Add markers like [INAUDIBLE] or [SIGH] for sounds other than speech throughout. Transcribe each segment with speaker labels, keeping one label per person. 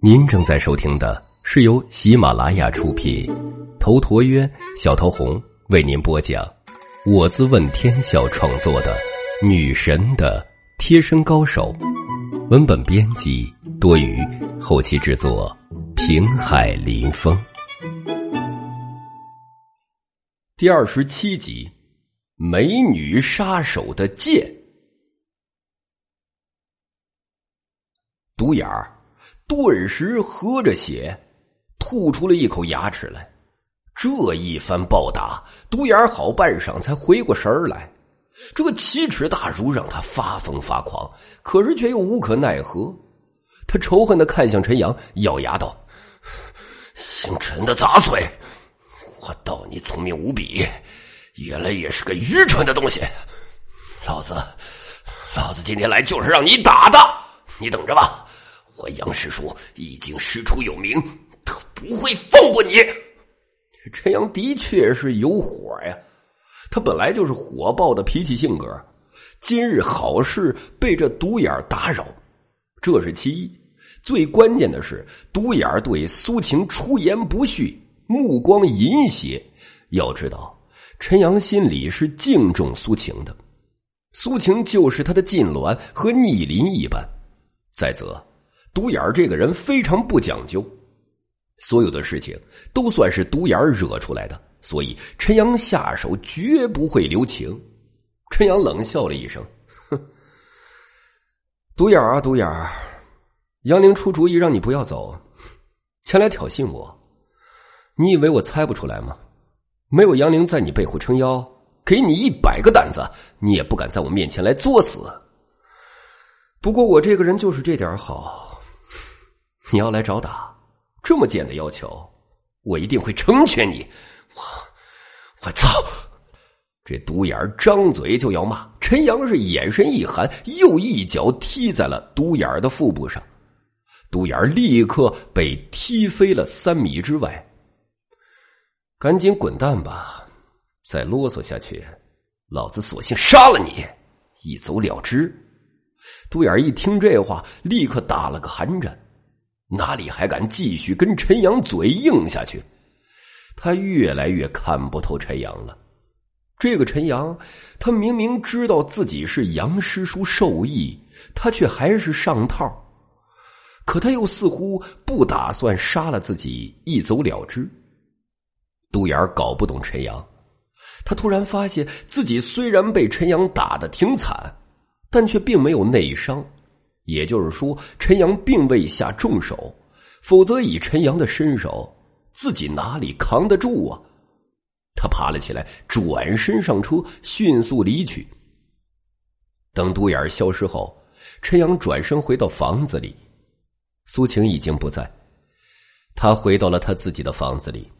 Speaker 1: 您正在收听的是由喜马拉雅出品，头陀渊、小桃红为您播讲，我自问天笑创作的《女神的贴身高手》，文本编辑多余，后期制作平海林风，第二十七集，美女杀手的剑。独眼儿顿时喝着血，吐出了一口牙齿来。这一番暴打，独眼儿好半晌才回过神儿来。这个奇耻大辱让他发疯发狂，可是却又无可奈何。他仇恨的看向陈阳，咬牙道：“姓陈的杂碎，我道你聪明无比，原来也是个愚蠢的东西。老子，老子今天来就是让你打的，你等着吧。”我杨师叔已经师出有名，他不会放过你。陈阳的确是有火呀，他本来就是火爆的脾气性格，今日好事被这独眼打扰，这是其一。最关键的是，独眼对苏晴出言不逊，目光淫邪。要知道，陈阳心里是敬重苏晴的，苏晴就是他的近鸾和逆鳞一般。再则。独眼儿这个人非常不讲究，所有的事情都算是独眼儿惹出来的，所以陈阳下手绝不会留情。陈阳冷笑了一声：“哼，独眼儿啊，独眼儿，杨凌出主意让你不要走，前来挑衅我，你以为我猜不出来吗？没有杨凌在你背后撑腰，给你一百个胆子，你也不敢在我面前来作死。不过我这个人就是这点好。”你要来找打，这么贱的要求，我一定会成全你。我，我操！这独眼张嘴就要骂，陈阳是眼神一寒，又一脚踢在了独眼的腹部上，独眼立刻被踢飞了三米之外。赶紧滚蛋吧！再啰嗦下去，老子索性杀了你，一走了之。独眼一听这话，立刻打了个寒战。哪里还敢继续跟陈阳嘴硬下去？他越来越看不透陈阳了。这个陈阳，他明明知道自己是杨师叔授意，他却还是上套。可他又似乎不打算杀了自己，一走了之。独眼搞不懂陈阳，他突然发现自己虽然被陈阳打的挺惨，但却并没有内伤。也就是说，陈阳并未下重手，否则以陈阳的身手，自己哪里扛得住啊？他爬了起来，转身上车，迅速离去。等独眼消失后，陈阳转身回到房子里，苏晴已经不在，他回到了他自己的房子里。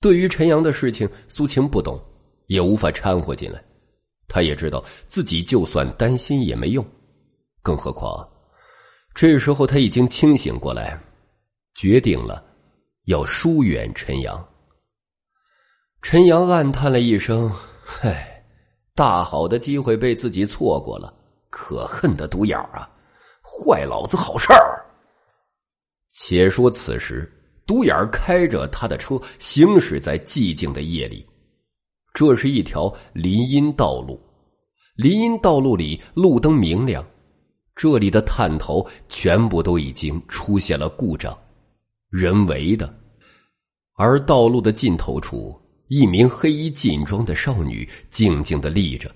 Speaker 1: 对于陈阳的事情，苏晴不懂，也无法掺和进来。他也知道自己就算担心也没用。更何况，这时候他已经清醒过来，决定了要疏远陈阳。陈阳暗叹了一声：“嗨，大好的机会被自己错过了，可恨的独眼啊，坏老子好事儿！”且说此时，独眼开着他的车行驶在寂静的夜里，这是一条林荫道路，林荫道路里路灯明亮。这里的探头全部都已经出现了故障，人为的。而道路的尽头处，一名黑衣劲装的少女静静的立着。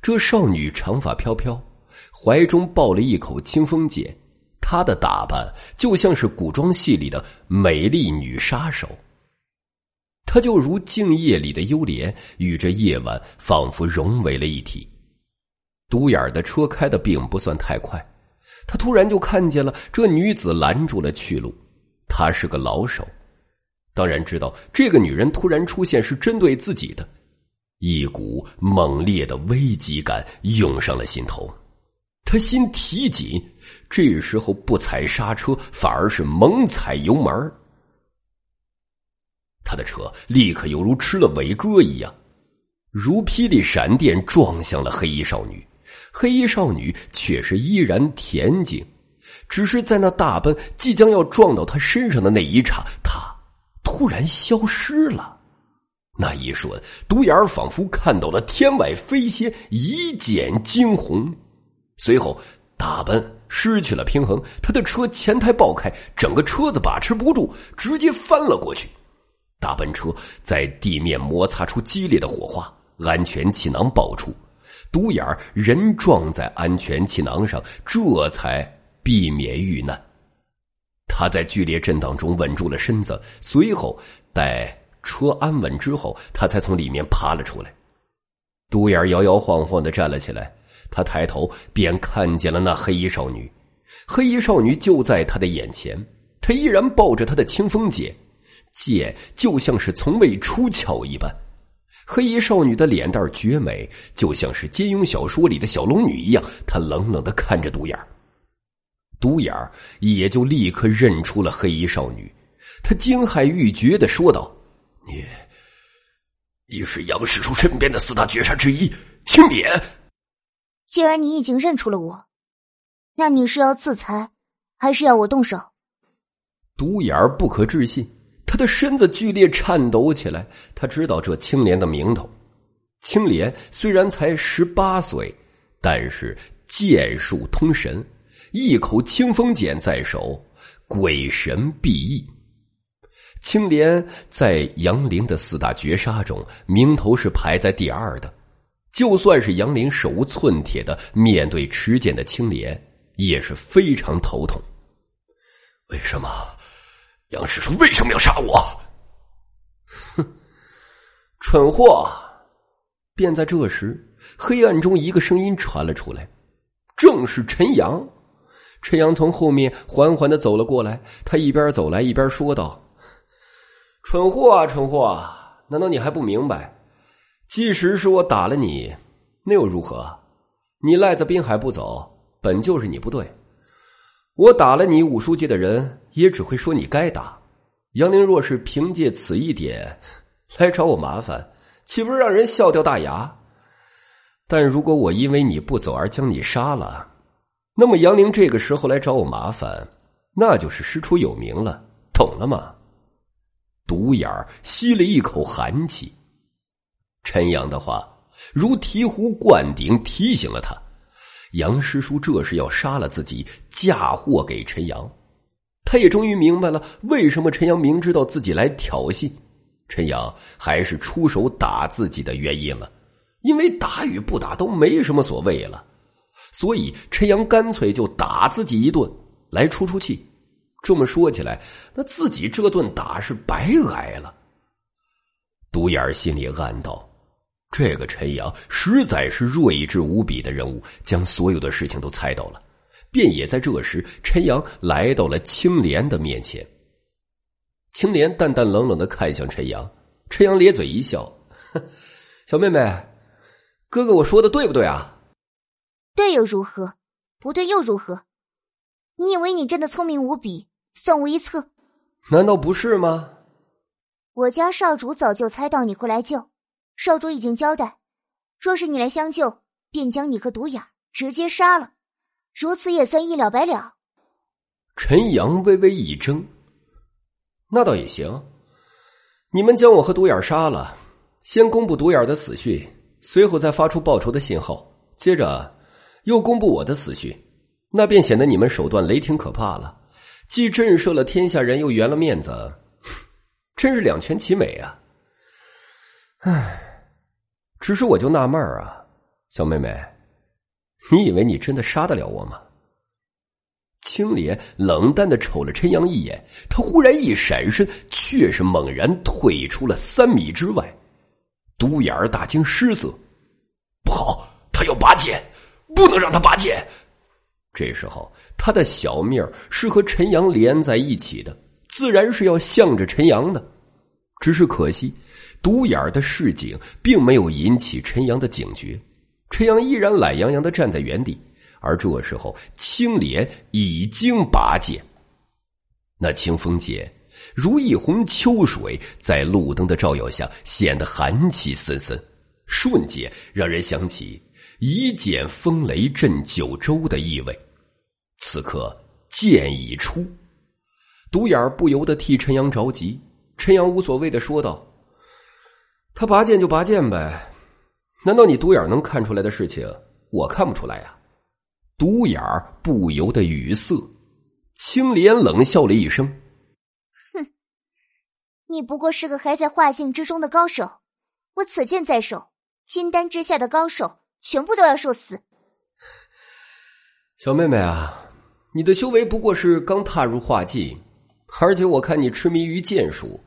Speaker 1: 这少女长发飘飘，怀中抱了一口清风剑，她的打扮就像是古装戏里的美丽女杀手。她就如静夜里的幽莲，与这夜晚仿佛融为了一体。独眼的车开的并不算太快，他突然就看见了这女子拦住了去路。她是个老手，当然知道这个女人突然出现是针对自己的，一股猛烈的危机感涌上了心头。他心提紧，这时候不踩刹车，反而是猛踩油门他的车立刻犹如吃了伟哥一样，如霹雳闪电撞向了黑衣少女。黑衣少女却是依然恬静，只是在那大奔即将要撞到他身上的那一刹，他突然消失了。那一瞬，独眼仿佛看到了天外飞仙，一见惊鸿。随后，大奔失去了平衡，他的车前胎爆开，整个车子把持不住，直接翻了过去。大奔车在地面摩擦出激烈的火花，安全气囊爆出，独眼儿人撞在安全气囊上，这才避免遇难。他在剧烈震荡中稳住了身子，随后待车安稳之后，他才从里面爬了出来。独眼摇摇晃晃的站了起来，他抬头便看见了那黑衣少女。黑衣少女就在他的眼前，她依然抱着他的清风剑。剑就像是从未出鞘一般，黑衣少女的脸蛋绝美，就像是金庸小说里的小龙女一样。她冷冷的看着独眼独眼也就立刻认出了黑衣少女。他惊骇欲绝的说道：“你，你是杨师叔身边的四大绝杀之一青莲。
Speaker 2: 既然你已经认出了我，那你是要自裁，还是要我动手？”
Speaker 1: 独眼不可置信。他的身子剧烈颤抖起来，他知道这青莲的名头。青莲虽然才十八岁，但是剑术通神，一口清风剑在手，鬼神必异。青莲在杨林的四大绝杀中，名头是排在第二的。就算是杨林手无寸铁的面对持剑的青莲，也是非常头痛。为什么？杨师叔为什么要杀我？哼，蠢货！便在这时，黑暗中一个声音传了出来，正是陈阳。陈阳从后面缓缓的走了过来，他一边走来一边说道：“蠢货啊，蠢货！难道你还不明白？即使是我打了你，那又如何？你赖在滨海不走，本就是你不对。”我打了你武术界的人，也只会说你该打。杨凌若是凭借此一点 [LAUGHS] 来找我麻烦，岂不是让人笑掉大牙？但如果我因为你不走而将你杀了，那么杨凌这个时候来找我麻烦，那就是师出有名了，懂了吗？独眼吸了一口寒气，陈阳的话如醍醐灌顶，提醒了他。杨师叔这是要杀了自己，嫁祸给陈阳。他也终于明白了为什么陈阳明知道自己来挑衅，陈阳还是出手打自己的原因了。因为打与不打都没什么所谓了，所以陈阳干脆就打自己一顿来出出气。这么说起来，那自己这顿打是白挨了。独眼心里暗道。这个陈阳实在是睿智无比的人物，将所有的事情都猜到了。便也在这时，陈阳来到了青莲的面前。青莲淡淡冷冷的看向陈阳，陈阳咧嘴一笑：“小妹妹，哥哥我说的对不对啊？
Speaker 2: 对又如何？不对又如何？你以为你真的聪明无比，算无一策？
Speaker 1: 难道不是吗？
Speaker 2: 我家少主早就猜到你会来救。”少主已经交代，若是你来相救，便将你和独眼直接杀了，如此也算一了百了。
Speaker 1: 陈阳微微一怔，那倒也行。你们将我和独眼杀了，先公布独眼的死讯，随后再发出报仇的信号，接着又公布我的死讯，那便显得你们手段雷霆可怕了，既震慑了天下人，又圆了面子，[LAUGHS] 真是两全其美啊！唉。只是我就纳闷啊，小妹妹，你以为你真的杀得了我吗？青莲冷淡的瞅了陈阳一眼，他忽然一闪身，却是猛然退出了三米之外。独眼儿大惊失色，不好，他要拔剑，不能让他拔剑。这时候，他的小命是和陈阳连在一起的，自然是要向着陈阳的。只是可惜。独眼儿的示警并没有引起陈阳的警觉，陈阳依然懒洋洋的站在原地。而这时候，青莲已经拔剑，那清风剑如一泓秋水，在路灯的照耀下显得寒气森森，瞬间让人想起一剑风雷震九州的意味。此刻，剑已出。独眼不由得替陈阳着急。陈阳无所谓的说道：“他拔剑就拔剑呗，难道你独眼能看出来的事情，我看不出来呀？”独眼不由得语塞。青莲冷笑了一声：“
Speaker 2: 哼，你不过是个还在化境之中的高手，我此剑在手，金丹之下的高手全部都要受死。”
Speaker 1: 小妹妹啊，你的修为不过是刚踏入化境。而且我看你痴迷于剑术，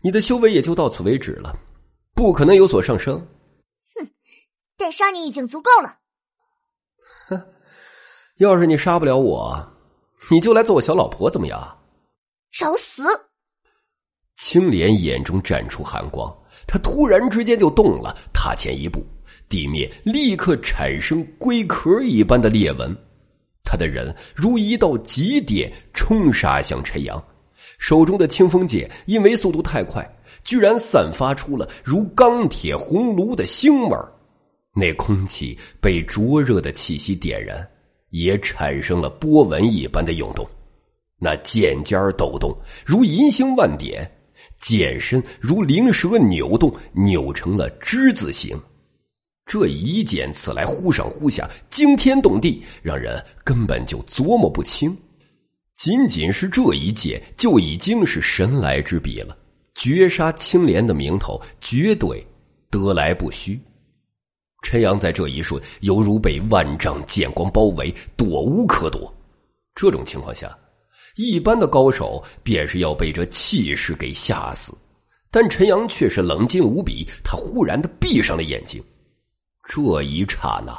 Speaker 1: 你的修为也就到此为止了，不可能有所上升。
Speaker 2: 哼，但杀你已经足够了。
Speaker 1: 哼，要是你杀不了我，你就来做我小老婆怎么样？
Speaker 2: 找死！
Speaker 1: 青莲眼中绽出寒光，他突然之间就动了，踏前一步，地面立刻产生龟壳一般的裂纹。他的人如一道极点冲杀向陈阳，手中的清风剑因为速度太快，居然散发出了如钢铁红炉的腥味那空气被灼热的气息点燃，也产生了波纹一般的涌动。那剑尖抖动，如银星万点；剑身如灵蛇扭动，扭成了之字形。这一剑刺来，忽上忽下，惊天动地，让人根本就琢磨不清。仅仅是这一剑，就已经是神来之笔了。绝杀青莲的名头，绝对得来不虚。陈阳在这一瞬，犹如被万丈剑光包围，躲无可躲。这种情况下，一般的高手便是要被这气势给吓死，但陈阳却是冷静无比。他忽然的闭上了眼睛。这一刹那，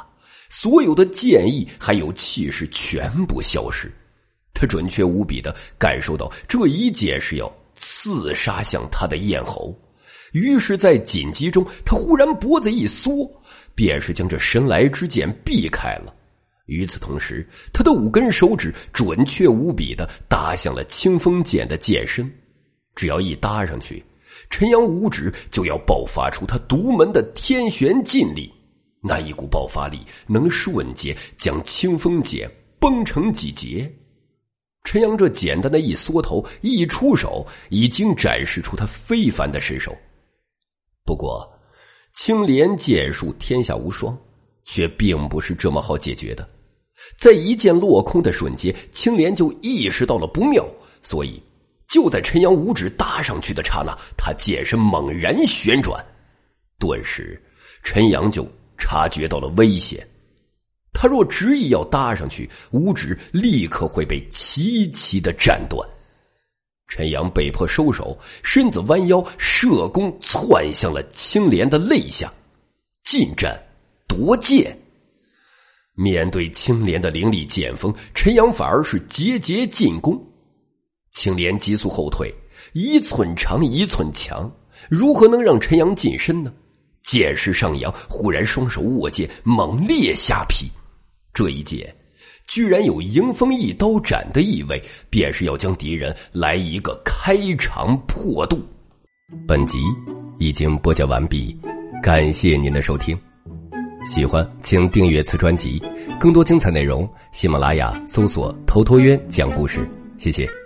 Speaker 1: 所有的剑意还有气势全部消失。他准确无比的感受到这一剑是要刺杀向他的咽喉，于是，在紧急中，他忽然脖子一缩，便是将这神来之剑避开了。与此同时，他的五根手指准确无比的搭向了清风剑的剑身，只要一搭上去，陈阳五指就要爆发出他独门的天玄劲力。那一股爆发力能瞬间将清风剑崩成几截。陈阳这简单的一缩头一出手，已经展示出他非凡的身手。不过，青莲剑术天下无双，却并不是这么好解决的。在一剑落空的瞬间，青莲就意识到了不妙，所以就在陈阳五指搭上去的刹那，他剑身猛然旋转，顿时陈阳就。察觉到了危险，他若执意要搭上去，五指立刻会被齐齐的斩断。陈阳被迫收手，身子弯腰射弓，窜向了青莲的肋下，近战夺剑。面对青莲的凌厉剑锋，陈阳反而是节节进攻。青莲急速后退，一寸长一寸强，如何能让陈阳近身呢？剑势上扬，忽然双手握剑，猛烈下劈。这一剑居然有迎风一刀斩的意味，便是要将敌人来一个开肠破肚。本集已经播讲完毕，感谢您的收听。喜欢请订阅此专辑，更多精彩内容，喜马拉雅搜索“头陀渊讲故事”。谢谢。